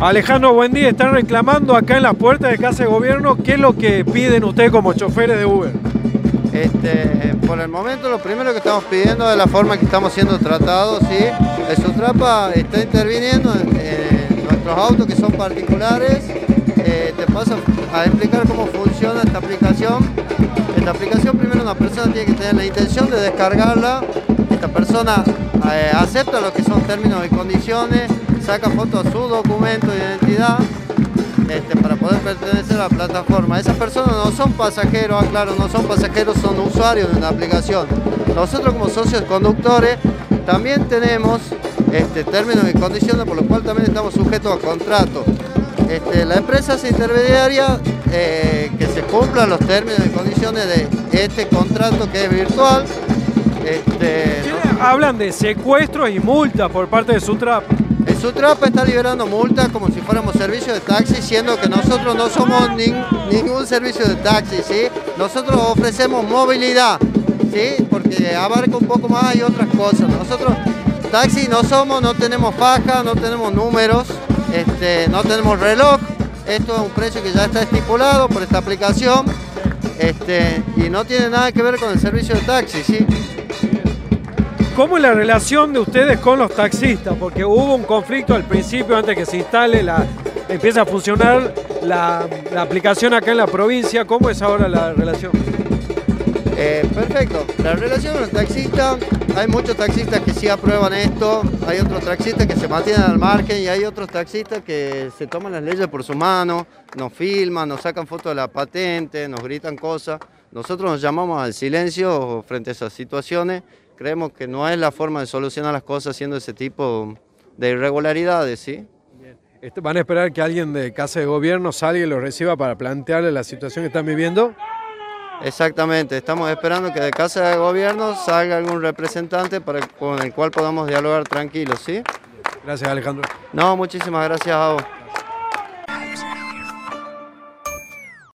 Alejandro, buen día. Están reclamando acá en las puertas de Casa de Gobierno. ¿Qué es lo que piden ustedes como choferes de Uber? Este, por el momento lo primero que estamos pidiendo es la forma que estamos siendo tratados, ¿sí? El Sutrapa está interviniendo en, nuestros autos que son particulares. Eh, te paso a explicar cómo funciona esta aplicación. Esta aplicación primero una persona tiene que tener la intención de descargarla. Esta persona eh, acepta lo que son términos y condiciones, saca fotos a su documento de identidad este, para poder pertenecer a la plataforma. Esas personas no son pasajeros, aclaro, ah, no son pasajeros, son usuarios de una aplicación. Nosotros como socios conductores también tenemos este, términos y condiciones por lo cual también estamos sujetos a contrato. Este, la empresa es intermediaria eh, que se cumplan los términos y condiciones de este contrato que es virtual. Este, Hablan de secuestros y multas por parte de Sutrap. El Sutrap está liberando multas como si fuéramos servicio de taxi, siendo que nosotros no somos ningún servicio de taxi, ¿sí? Nosotros ofrecemos movilidad, ¿sí? Porque abarca un poco más y otras cosas. Nosotros taxi no somos, no tenemos faja, no tenemos números, este, no tenemos reloj. Esto es un precio que ya está estipulado por esta aplicación este, y no tiene nada que ver con el servicio de taxi, ¿sí? ¿Cómo es la relación de ustedes con los taxistas? Porque hubo un conflicto al principio, antes que se instale, la, empieza a funcionar la, aplicación acá en la provincia. ¿Cómo es ahora la relación? Eh, perfecto. La relación con los taxistas, hay muchos taxistas que sí aprueban esto, hay otros taxistas que se mantienen al margen y hay otros taxistas que se toman las leyes por su mano, nos filman, nos sacan fotos de la patente, nos gritan cosas. Nosotros nos llamamos al silencio frente a esas situaciones Creemos que no es la forma de solucionar las cosas haciendo ese tipo de irregularidades, ¿sí? Este, ¿Van a esperar que alguien de Casa de Gobierno salga y lo reciba para plantearle la situación que están viviendo? Exactamente, estamos esperando que de Casa de Gobierno salga algún representante para, con el cual podamos dialogar tranquilos, ¿sí? Gracias Alejandro. No, muchísimas gracias a vos.